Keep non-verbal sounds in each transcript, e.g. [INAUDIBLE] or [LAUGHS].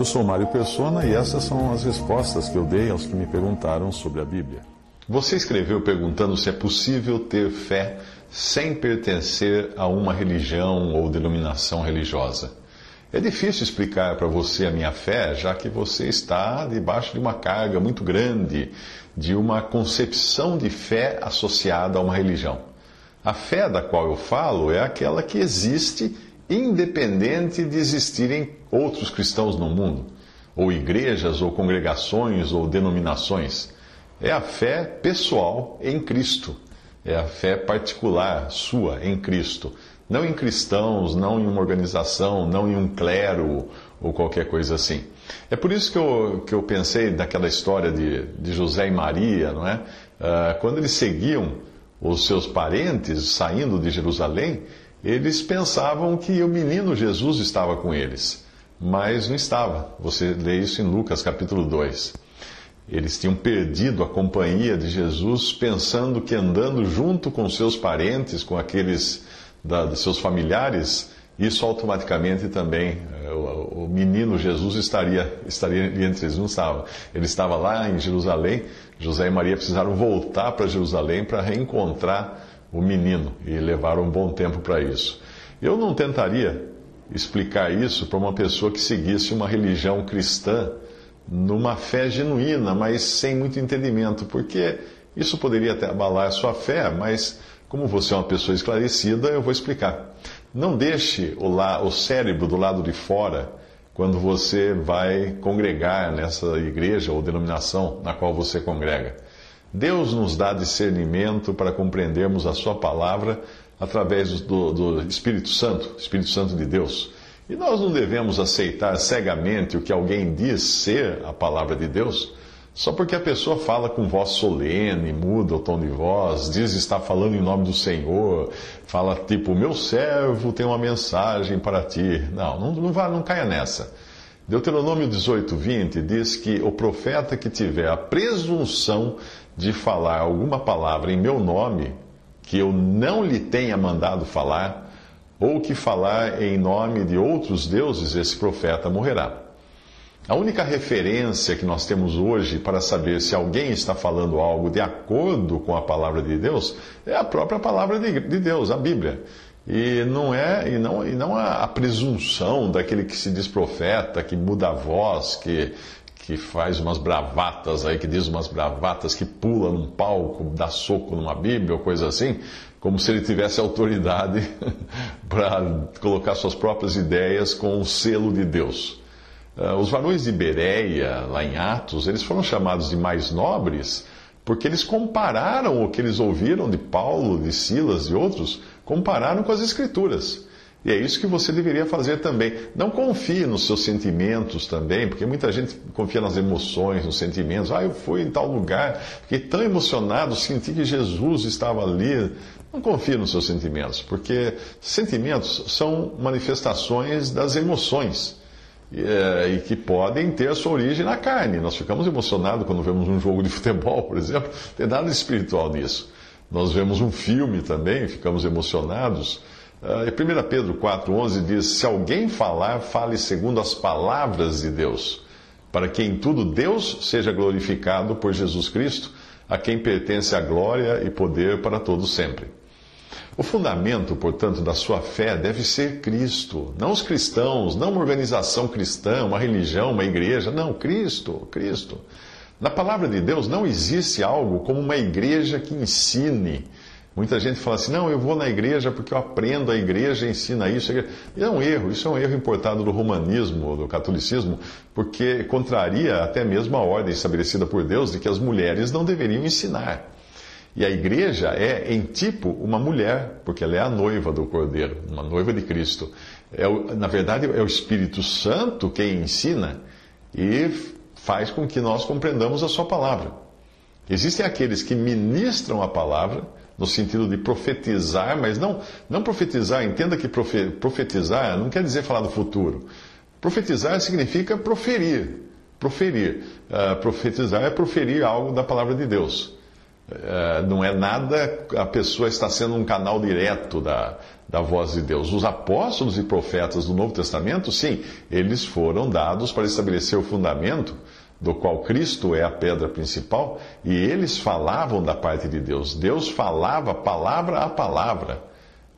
Eu sou Mário Persona e essas são as respostas que eu dei aos que me perguntaram sobre a Bíblia. Você escreveu perguntando se é possível ter fé sem pertencer a uma religião ou denominação religiosa. É difícil explicar para você a minha fé, já que você está debaixo de uma carga muito grande de uma concepção de fé associada a uma religião. A fé da qual eu falo é aquela que existe independente de existirem outros cristãos no mundo, ou igrejas, ou congregações, ou denominações. É a fé pessoal em Cristo. É a fé particular sua em Cristo. Não em cristãos, não em uma organização, não em um clero ou qualquer coisa assim. É por isso que eu, que eu pensei naquela história de, de José e Maria, não é? Uh, quando eles seguiam os seus parentes saindo de Jerusalém, eles pensavam que o menino Jesus estava com eles, mas não estava. Você lê isso em Lucas capítulo 2. Eles tinham perdido a companhia de Jesus, pensando que andando junto com seus parentes, com aqueles da, dos seus familiares, isso automaticamente também, eh, o, o, menino Jesus estaria, estaria entre eles. Não estava. Ele estava lá em Jerusalém, José e Maria precisaram voltar para Jerusalém para reencontrar o menino e levaram um bom tempo para isso. Eu não tentaria explicar isso para uma pessoa que seguisse uma religião cristã numa fé genuína, mas sem muito entendimento, porque isso poderia até abalar a sua fé, mas como você é uma pessoa esclarecida, eu vou explicar. Não deixe o, la, o cérebro do lado de fora quando você vai congregar nessa igreja ou denominação na qual você congrega. Deus nos dá discernimento para compreendermos a Sua palavra através do, do Espírito Santo, Espírito Santo de Deus. E nós não devemos aceitar cegamente o que alguém diz ser a palavra de Deus, só porque a pessoa fala com voz solene, muda o tom de voz, diz estar falando em nome do Senhor, fala tipo, meu servo tem uma mensagem para ti. Não, não, não, vá, não caia nessa. Deuteronômio 18, 20 diz que o profeta que tiver a presunção de falar alguma palavra em meu nome, que eu não lhe tenha mandado falar, ou que falar em nome de outros deuses, esse profeta morrerá. A única referência que nós temos hoje para saber se alguém está falando algo de acordo com a palavra de Deus é a própria palavra de, Deus, a Bíblia. E não é e não, e não a, a presunção daquele que se diz profeta, que muda a voz, que, que faz umas bravatas aí, que diz umas bravatas, que pula num palco, dá soco numa Bíblia ou coisa assim, como se ele tivesse autoridade [LAUGHS] para colocar suas próprias ideias com o selo de Deus. Uh, os varões de Bereia, lá em Atos, eles foram chamados de mais nobres porque eles compararam o que eles ouviram de Paulo, de Silas e outros, compararam com as Escrituras. E é isso que você deveria fazer também. Não confie nos seus sentimentos também, porque muita gente confia nas emoções, nos sentimentos. Ah, eu fui em tal lugar, fiquei tão emocionado, senti que Jesus estava ali. Não confie nos seus sentimentos, porque sentimentos são manifestações das emoções. E, é, e, que podem ter sua origem na carne. Nós ficamos emocionados quando vemos um jogo de futebol, [LAUGHS] por exemplo. Não tem nada espiritual nisso. Nós vemos um filme também, ficamos emocionados. Uh, 1 Pedro 4,11 diz: Se alguém falar, fale segundo as palavras de Deus, para que em tudo Deus seja glorificado por Jesus Cristo, a quem pertence a glória e poder para todos sempre. O fundamento, portanto, da sua fé deve ser Cristo, não os cristãos, não uma organização cristã, uma religião, uma igreja, não, Cristo, Cristo. Na palavra de Deus não existe algo como uma igreja que ensine. Muita gente fala assim: não, eu vou na igreja porque eu aprendo a igreja ensina isso. É um erro, isso é um erro importado do romanismo, do catolicismo, porque contraria até mesmo a ordem estabelecida por Deus de que as mulheres não deveriam ensinar. E a igreja é, em tipo, uma mulher, porque ela é a noiva do Cordeiro, uma noiva de Cristo. É, na verdade, é o Espírito Santo quem ensina e faz com que nós compreendamos a Sua palavra. Existem aqueles que ministram a palavra, no sentido de profetizar, mas não, não profetizar, entenda que profetizar não quer dizer falar do futuro. Profetizar significa proferir. Proferir. Uh, profetizar é proferir algo da palavra de Deus. Uh, não é nada, a pessoa está sendo um canal direto da, da voz de Deus. Os apóstolos e profetas do Novo Testamento, sim, eles foram dados para estabelecer o fundamento do qual Cristo é a pedra principal, e eles falavam da parte de Deus. Deus falava palavra a palavra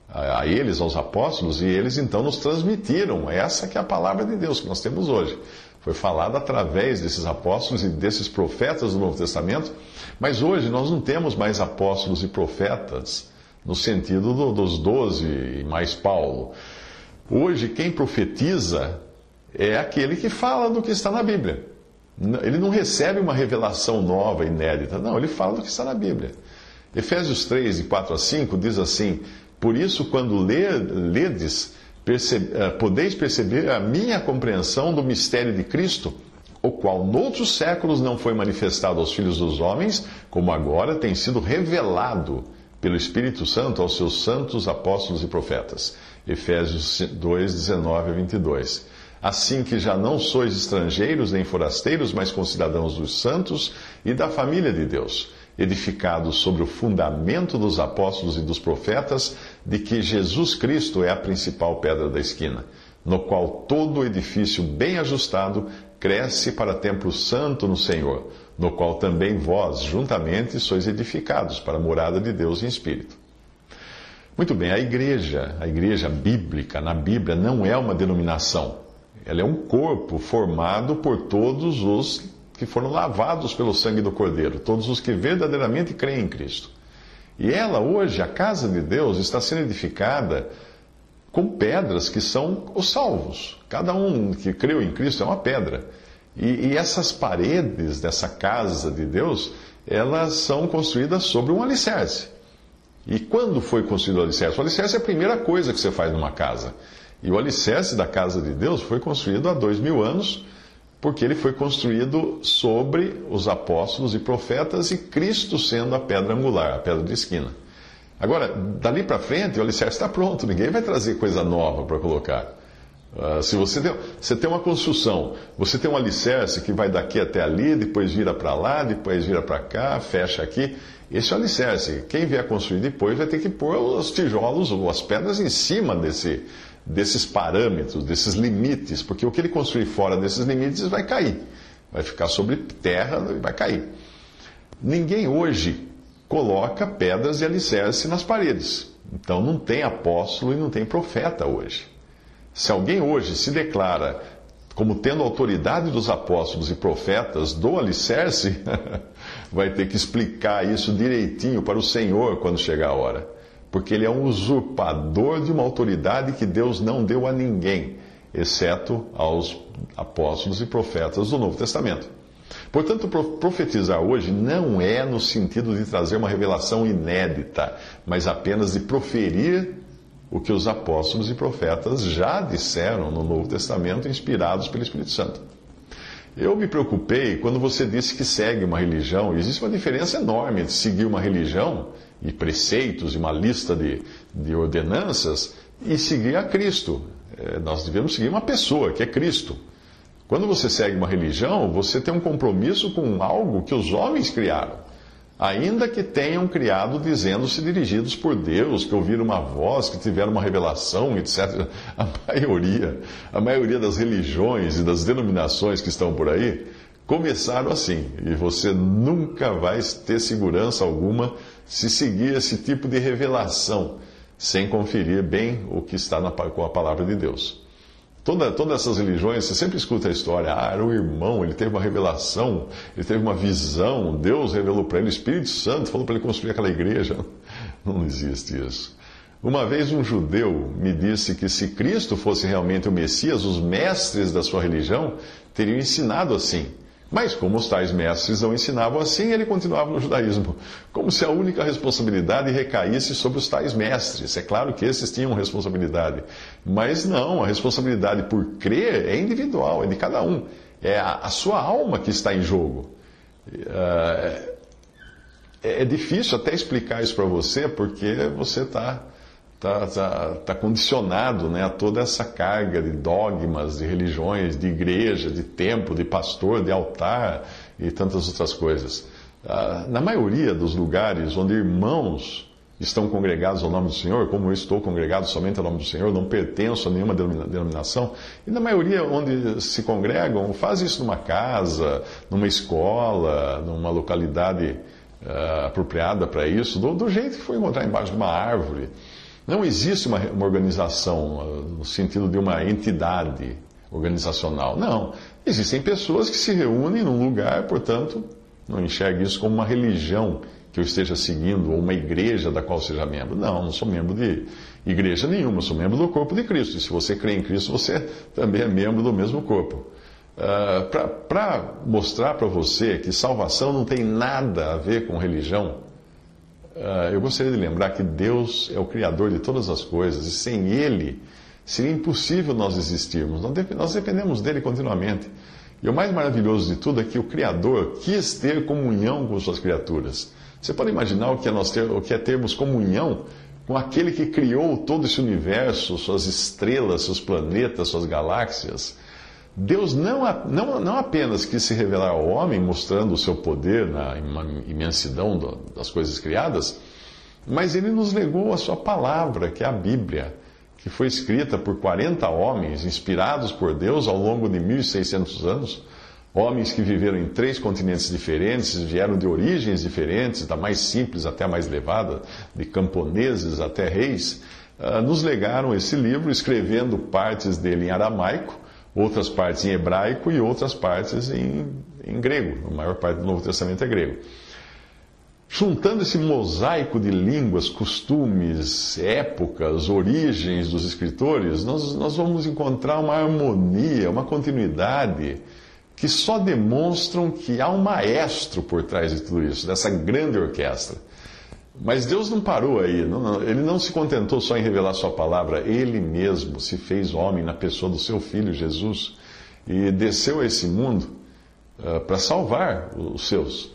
a eles, aos apóstolos, e eles então nos transmitiram essa que é a palavra de Deus que nós temos hoje. Foi falada através desses apóstolos e desses profetas do Novo Testamento, mas hoje nós não temos mais apóstolos e profetas no sentido do, dos doze e mais Paulo. Hoje quem profetiza é aquele que fala do que está na Bíblia. Ele não recebe uma revelação nova, inédita. Não, ele fala do que está na Bíblia. Efésios 3, de 4 a 5, diz assim: Por isso, quando ledes, eh, podeis perceber a minha compreensão do mistério de Cristo, o qual noutros séculos não foi manifestado aos filhos dos homens, como agora tem sido revelado pelo Espírito Santo aos seus santos apóstolos e profetas. Efésios 2, 19 a 22 assim que já não sois estrangeiros nem forasteiros, mas concidadãos dos santos e da família de Deus, edificados sobre o fundamento dos apóstolos e dos profetas, de que Jesus Cristo é a principal pedra da esquina, no qual todo edifício bem ajustado cresce para templo santo no Senhor, no qual também vós, juntamente, sois edificados para a morada de Deus em espírito. Muito bem, a igreja, a igreja bíblica, na Bíblia, não é uma denominação ela é um corpo formado por todos os que foram lavados pelo sangue do Cordeiro, todos os que verdadeiramente creem em Cristo. E ela, hoje, a casa de Deus, está sendo edificada com pedras que são os salvos. Cada um que creu em Cristo é uma pedra. E, e essas paredes dessa casa de Deus, elas são construídas sobre um alicerce. E quando foi construído o alicerce? O alicerce é a primeira coisa que você faz numa casa. E o alicerce da casa de Deus foi construído há dois mil anos, porque ele foi construído sobre os apóstolos e profetas e Cristo sendo a pedra angular, a pedra de esquina. Agora, dali para frente, o alicerce está pronto, ninguém vai trazer coisa nova para colocar. Uh, se você tem, você tem uma construção, você tem um alicerce que vai daqui até ali, depois vira para lá, depois vira para cá, fecha aqui. Esse é o alicerce. Quem vier construir depois vai ter que pôr os tijolos ou as pedras em cima desse, desses parâmetros, desses limites, porque o que ele construir fora desses limites vai cair, vai ficar sobre terra e vai cair. Ninguém hoje coloca pedras de alicerce nas paredes. Então não tem apóstolo e não tem profeta hoje. Se alguém hoje se declara como tendo autoridade dos apóstolos e profetas do alicerce, [LAUGHS] vai ter que explicar isso direitinho para o Senhor quando chegar a hora porque ele é um usurpador de uma autoridade que Deus não deu a ninguém, exceto aos apóstolos e profetas do Novo Testamento. Portanto, profetizar hoje não é no sentido de trazer uma revelação inédita, mas apenas de proferir o que os apóstolos e profetas já disseram no Novo Testamento, inspirados pelo Espírito Santo. Eu me preocupei quando você disse que segue uma religião. Existe uma diferença enorme entre seguir uma religião e preceitos e uma lista de, de ordenanças e seguir a Cristo. É, nós devemos seguir uma pessoa, que é Cristo. Quando você segue uma religião, você tem um compromisso com algo que os homens criaram. Ainda que tenham criado dizendo-se dirigidos por Deus, que ouviram uma voz, que tiveram uma revelação, etc. A maioria, a maioria das religiões e das denominações que estão por aí começaram assim. E você nunca vai ter segurança alguma se seguir esse tipo de revelação sem conferir bem o que está na, com a palavra de Deus. Toda, todas essas religiões, você sempre escuta a história, ah, era o irmão, ele teve uma revelação, ele teve uma visão, Deus revelou para ele, o Espírito Santo falou para ele construir aquela igreja. [LAUGHS] Não existe isso. Uma vez um judeu me disse que se Cristo fosse realmente o Messias, os mestres da sua religião teriam ensinado assim. Mas, como os tais mestres não ensinavam assim, ele continuava no judaísmo, como se a única responsabilidade recaísse sobre os tais mestres. É claro que esses tinham responsabilidade, mas não, a responsabilidade por crer é individual, é de cada um. É a, a sua alma que está em jogo. É, é, é difícil até explicar isso para você, porque você está tá, tá, tá condicionado né, a toda essa carga de dogmas, de religiões, de igreja, de templo, de pastor, de altar e tantas outras coisas. Ah, na maioria dos lugares onde irmãos estão congregados ao nome do Senhor, como eu estou congregado somente ao nome do Senhor, não pertenço a nenhuma denominação, e na maioria onde se congregam, faz isso numa casa, numa escola, numa localidade uh, apropriada para isso, do, do jeito que foi encontrar embaixo de uma árvore. Não existe uma, uma organização uh, no sentido de uma entidade organizacional. Não. Existem pessoas que se reúnem num lugar, portanto, não enxergue isso como uma religião que eu esteja seguindo, ou uma igreja da qual seja membro. Não, não sou membro de igreja nenhuma, sou membro do corpo de Cristo. E se você crê em Cristo, você também é membro do mesmo corpo. Uh, Para mostrar para você que salvação não tem nada a ver com religião, eu gostaria de lembrar que Deus é o Criador de todas as coisas e sem Ele seria impossível nós existirmos. Nós dependemos dele continuamente. E o mais maravilhoso de tudo é que o Criador quis ter comunhão com suas criaturas. Você pode imaginar o que é, ter, o que é termos comunhão com aquele que criou todo esse universo, suas estrelas, seus planetas, suas galáxias? Deus não, não, não apenas quis se revelar ao homem, mostrando o seu poder na imensidão das coisas criadas, mas ele nos legou a sua palavra, que é a Bíblia, que foi escrita por 40 homens, inspirados por Deus ao longo de 1.600 anos. Homens que viveram em três continentes diferentes, vieram de origens diferentes, da mais simples até a mais elevada, de camponeses até reis, ah, nos legaram esse livro, escrevendo partes dele em aramaico, outras partes em hebraico e outras partes em, em grego. A maior parte do Novo Testamento é grego. Juntando esse mosaico de línguas, costumes, épocas, origens dos escritores, nós, nós vamos encontrar uma harmonia, uma continuidade que só demonstram que há um maestro por trás de tudo isso, dessa grande orquestra. Mas Deus não parou aí, não, ele não se contentou só em revelar Sua palavra, ele mesmo se fez homem na pessoa do seu filho Jesus e desceu a esse mundo uh, para salvar os seus.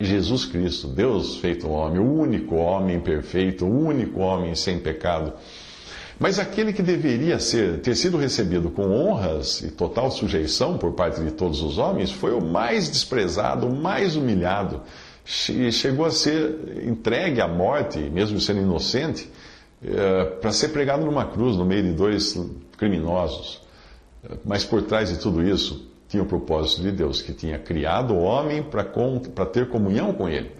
Jesus Cristo, Deus feito homem, o único homem perfeito, o único homem sem pecado. Mas aquele que deveria ser, ter sido recebido com honras e total sujeição por parte de todos os homens foi o mais desprezado, o mais humilhado chegou a ser entregue à morte, mesmo sendo inocente, eh, para ser pregado numa cruz no meio de dois criminosos. Mas por trás de tudo isso tinha o propósito de Deus, que tinha criado o homem para ter comunhão com ele.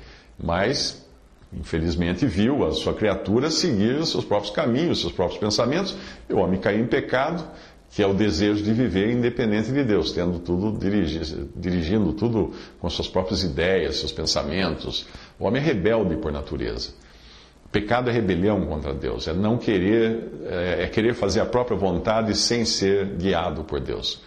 Mas, infelizmente, viu a sua criatura seguir os seus próprios caminhos, os seus próprios pensamentos, e o homem caiu em pecado que é o desejo de viver independente de Deus, tendo tudo dirigindo, dirigindo tudo com suas próprias ideias, seus pensamentos. O homem é rebelde por natureza. Pecado é rebelião contra Deus, é não querer, é, é querer fazer a própria vontade sem ser guiado por Deus.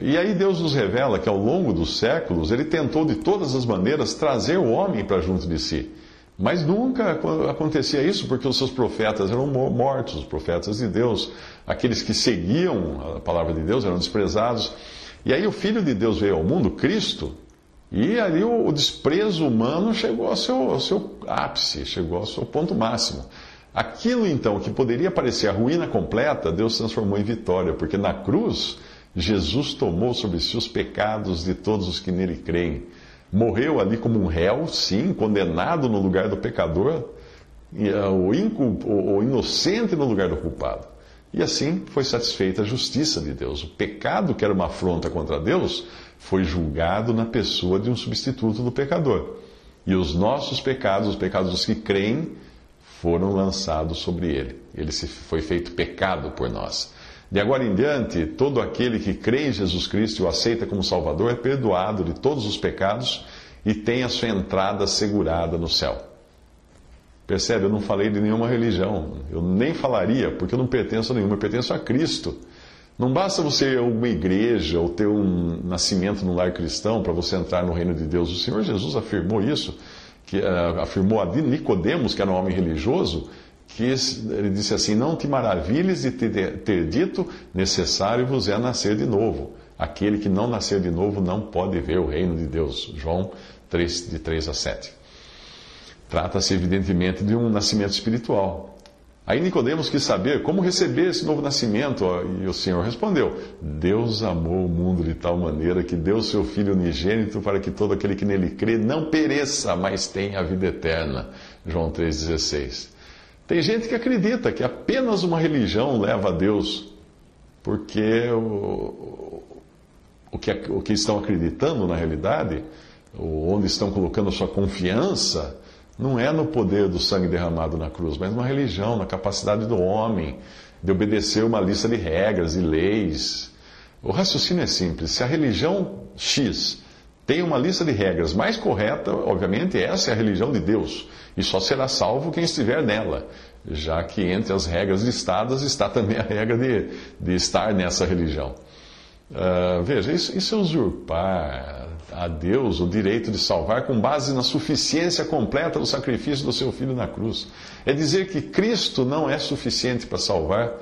E aí Deus nos revela que ao longo dos séculos ele tentou de todas as maneiras trazer o homem para junto de si. Mas nunca acontecia isso porque os seus profetas eram mortos, os profetas de Deus, aqueles que seguiam a palavra de Deus eram desprezados. E aí o Filho de Deus veio ao mundo, Cristo, e ali o, desprezo humano chegou ao seu, ao seu ápice, chegou ao seu ponto máximo. Aquilo então que poderia parecer a ruína completa, Deus transformou em vitória, porque na cruz Jesus tomou sobre si os pecados de todos os que nele creem morreu ali como um réu, sim, condenado no lugar do pecador, ah, o, o inocente no lugar do culpado. E assim foi satisfeita a justiça de Deus. O pecado, que era uma afronta contra Deus, foi julgado na pessoa de um substituto do pecador. E os nossos pecados, os pecados dos que creem, foram lançados sobre ele. Ele se foi feito pecado por nós. De agora em diante, todo aquele que crê em Jesus Cristo e o aceita como Salvador é perdoado de todos os pecados e tem a sua entrada assegurada no céu. Percebe? Eu não falei de nenhuma religião. Eu nem falaria, porque eu não pertenço a nenhuma, eu pertenço a Cristo. Não basta você ir a uma igreja ou ter um nascimento no lar cristão para você entrar no reino de Deus. O Senhor Jesus afirmou isso, que uh, afirmou a Nicodemos, que era um homem religioso, ele disse assim: Não te maravilhes de ter dito, necessário vos é nascer de novo. Aquele que não nascer de novo não pode ver o reino de Deus. João 3, de 3 a 7. Trata-se, evidentemente, de um nascimento espiritual. Aí Nicodemos quis saber como receber esse novo nascimento, e o Senhor respondeu: Deus amou o mundo de tal maneira que deu seu Filho unigênito para que todo aquele que nele crê não pereça, mas tenha a vida eterna. João 3,16. Tem gente que acredita que apenas uma religião leva a Deus, porque o, o, que, o que estão acreditando na realidade, onde estão colocando a sua confiança, não é no poder do sangue derramado na cruz, mas numa religião, na capacidade do homem de obedecer uma lista de regras e leis. O raciocínio é simples. Se a religião X tem uma lista de regras mais correta, obviamente essa é a religião de Deus. E só será salvo quem estiver nela, já que entre as regras listadas está também a regra de, de estar nessa religião. Uh, veja, isso, isso é usurpar a Deus o direito de salvar com base na suficiência completa do sacrifício do seu filho na cruz. É dizer que Cristo não é suficiente para salvar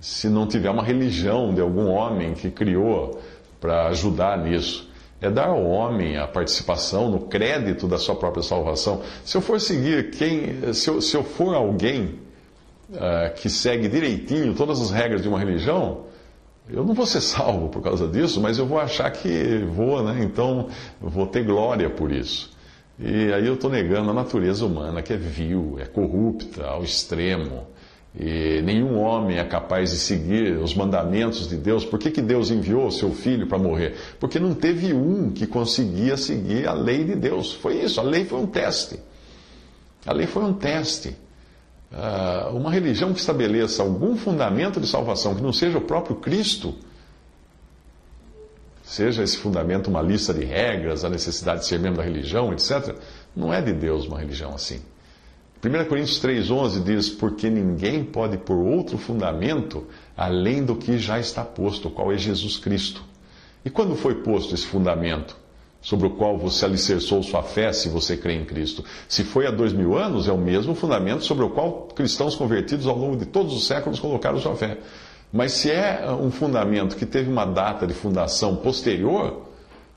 se não tiver uma religião de algum homem que criou para ajudar nisso. É dar ao homem a participação no crédito da sua própria salvação. Se eu for seguir quem, se eu, se eu for alguém uh, que segue direitinho todas as regras de uma religião, eu não vou ser salvo por causa disso, mas eu vou achar que vou, né? Então vou ter glória por isso. E aí eu estou negando a natureza humana, que é vil, é corrupta ao extremo. E nenhum homem é capaz de seguir os mandamentos de Deus. Por que, que Deus enviou o seu filho para morrer? Porque não teve um que conseguia seguir a lei de Deus. Foi isso, a lei foi um teste. A lei foi um teste. Ah, uma religião que estabeleça algum fundamento de salvação que não seja o próprio Cristo, seja esse fundamento uma lista de regras, a necessidade de ser membro da religião, etc., não é de Deus uma religião assim. 1 Coríntios 3,11 diz: Porque ninguém pode pôr outro fundamento além do que já está posto, qual é Jesus Cristo. E quando foi posto esse fundamento? sobre o qual você alicerçou sua fé se você crê em Cristo. Se foi há dois mil anos, é o mesmo fundamento sobre o qual cristãos convertidos ao longo de todos os séculos colocaram sua fé. Mas se é um fundamento que teve uma data de fundação posterior,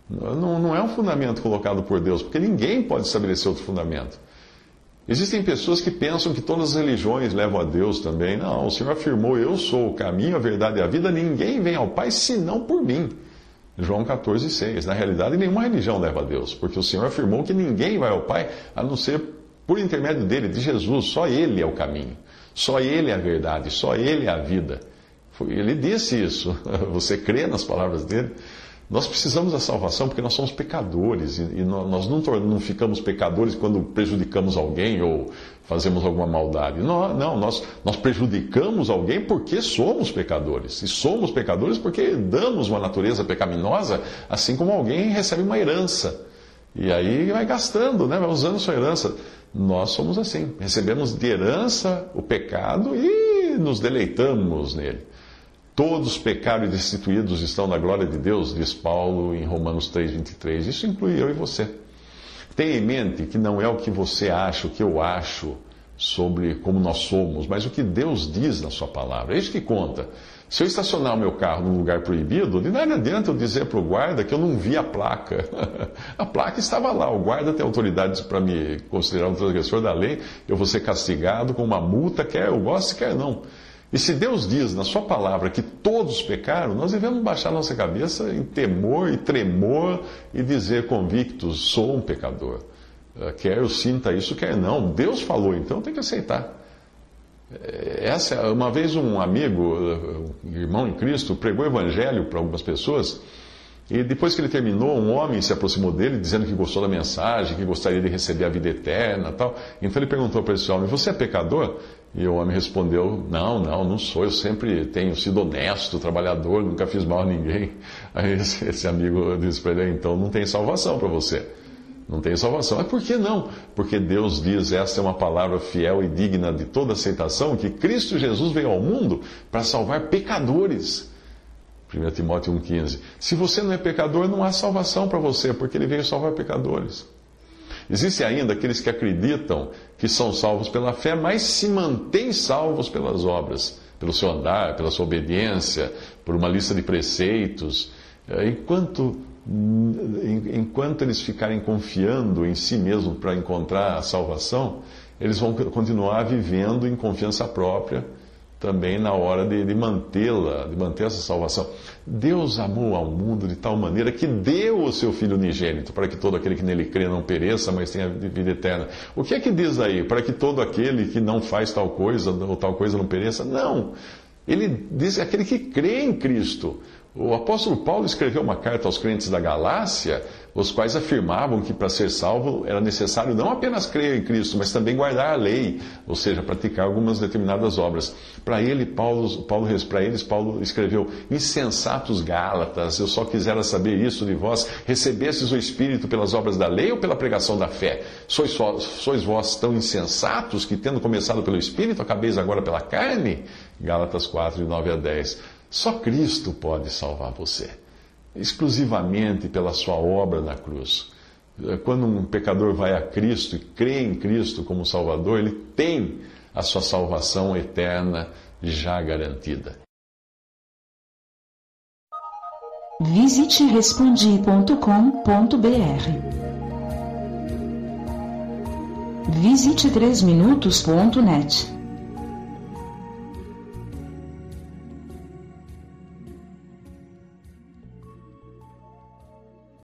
não, não é um fundamento colocado por Deus, porque ninguém pode estabelecer outro fundamento. Existem pessoas que pensam que todas as religiões levam a Deus também. Não, o Senhor afirmou: Eu sou o caminho, a verdade e a vida, ninguém vem ao Pai senão por mim. João 14, 6. Na realidade, nenhuma religião leva a Deus, porque o Senhor afirmou que ninguém vai ao Pai a não ser por intermédio dele, de Jesus. Só Ele é o caminho, só Ele é a verdade, só Ele é a vida. Ele disse isso. [LAUGHS] Você crê nas palavras dele? Nós precisamos da salvação porque nós somos pecadores e nós não, não ficamos pecadores quando prejudicamos alguém ou fazemos alguma maldade. Não, não nós, nós prejudicamos alguém porque somos pecadores. E somos pecadores porque damos uma natureza pecaminosa, assim como alguém recebe uma herança. E aí vai gastando, né? vai usando sua herança. Nós somos assim. Recebemos de herança o pecado e nos deleitamos nele. Todos pecaram e destituídos estão na glória de Deus, diz Paulo em Romanos 3,23. Isso inclui eu e você. Tenha em mente que não é o que você acha, o que eu acho sobre como nós somos, mas o que Deus diz na Sua palavra. É isso que conta. Se eu estacionar o meu carro num lugar proibido, de nada adianta eu dizer para o guarda que eu não vi a placa. [LAUGHS] a placa estava lá, o guarda tem autoridade para me considerar um transgressor da lei, eu vou ser castigado com uma multa, quer eu goste, quer não. E se Deus diz na Sua palavra que todos pecaram, nós devemos baixar nossa cabeça em temor e tremor e dizer convictos: sou um pecador. Eh, quer eu sinta isso, quer não. Deus falou, então tem que aceitar. Eh, essa, uma vez um amigo, eh, um irmão em Cristo, pregou o evangelho para algumas pessoas. E depois que ele terminou, um homem se aproximou dele, dizendo que gostou da mensagem, que gostaria de receber a vida eterna tal. Então ele perguntou para esse homem: Você é pecador? E o homem respondeu: Não, não, não sou. Eu sempre tenho sido honesto, trabalhador, nunca fiz mal a ninguém. [LAUGHS] Aí esse, amigo disse para ele: Então não tem salvação para você. Não tem salvação. Mas por que não? Porque Deus diz: Esta é uma palavra fiel e digna de toda aceitação, que Cristo Jesus veio ao mundo para salvar pecadores. 1 Timóteo 1,15. Se você não é pecador, não há salvação para você, porque ele veio salvar pecadores. Existem ainda aqueles que acreditam que são salvos pela fé, mas se mantêm salvos pelas obras, pelo seu andar, pela sua obediência, por uma lista de preceitos. É, enquanto, enquanto eles ficarem confiando em si mesmo para encontrar a salvação, eles vão continuar vivendo em confiança própria também na hora de, de mantê-la, de manter essa salvação. Deus amou ao mundo de tal maneira que deu o seu Filho unigênito para que todo aquele que nele crê não pereça, mas tenha vida eterna. O que é que diz aí? Para que todo aquele que não faz tal coisa ou tal coisa não pereça? Não. Ele diz aquele que crê em Cristo. O apóstolo Paulo escreveu uma carta aos crentes da Galácia, os quais afirmavam que para ser salvo era necessário não apenas crer em Cristo, mas também guardar a lei, ou seja, praticar algumas determinadas obras. Para ele, Paulo, Paulo, para eles, Paulo escreveu: Insensatos Gálatas, eu só quisera saber isso de vós, recebestes o Espírito pelas obras da lei ou pela pregação da fé? Sois, sois vós tão insensatos que, tendo começado pelo Espírito, acabeis agora pela carne? Gálatas 4, de 9 a 10. Só Cristo pode salvar você, exclusivamente pela sua obra na cruz. Quando um pecador vai a Cristo e crê em Cristo como Salvador, ele tem a sua salvação eterna já garantida. Visite respondi.com.br. Visite 3minutos.net.